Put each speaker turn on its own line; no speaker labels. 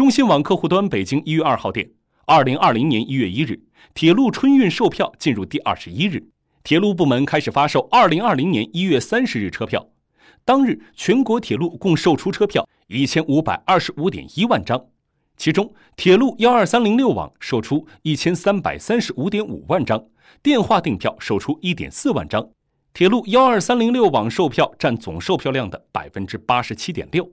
中新网客户端北京一月二号电，二零二零年一月一日，铁路春运售票进入第二十一日，铁路部门开始发售二零二零年一月三十日车票。当日，全国铁路共售出车票一千五百二十五点一万张，其中铁路幺二三零六网售出一千三百三十五点五万张，电话订票售出一点四万张。铁路幺二三零六网售票占总售票量的百分之八十七点六。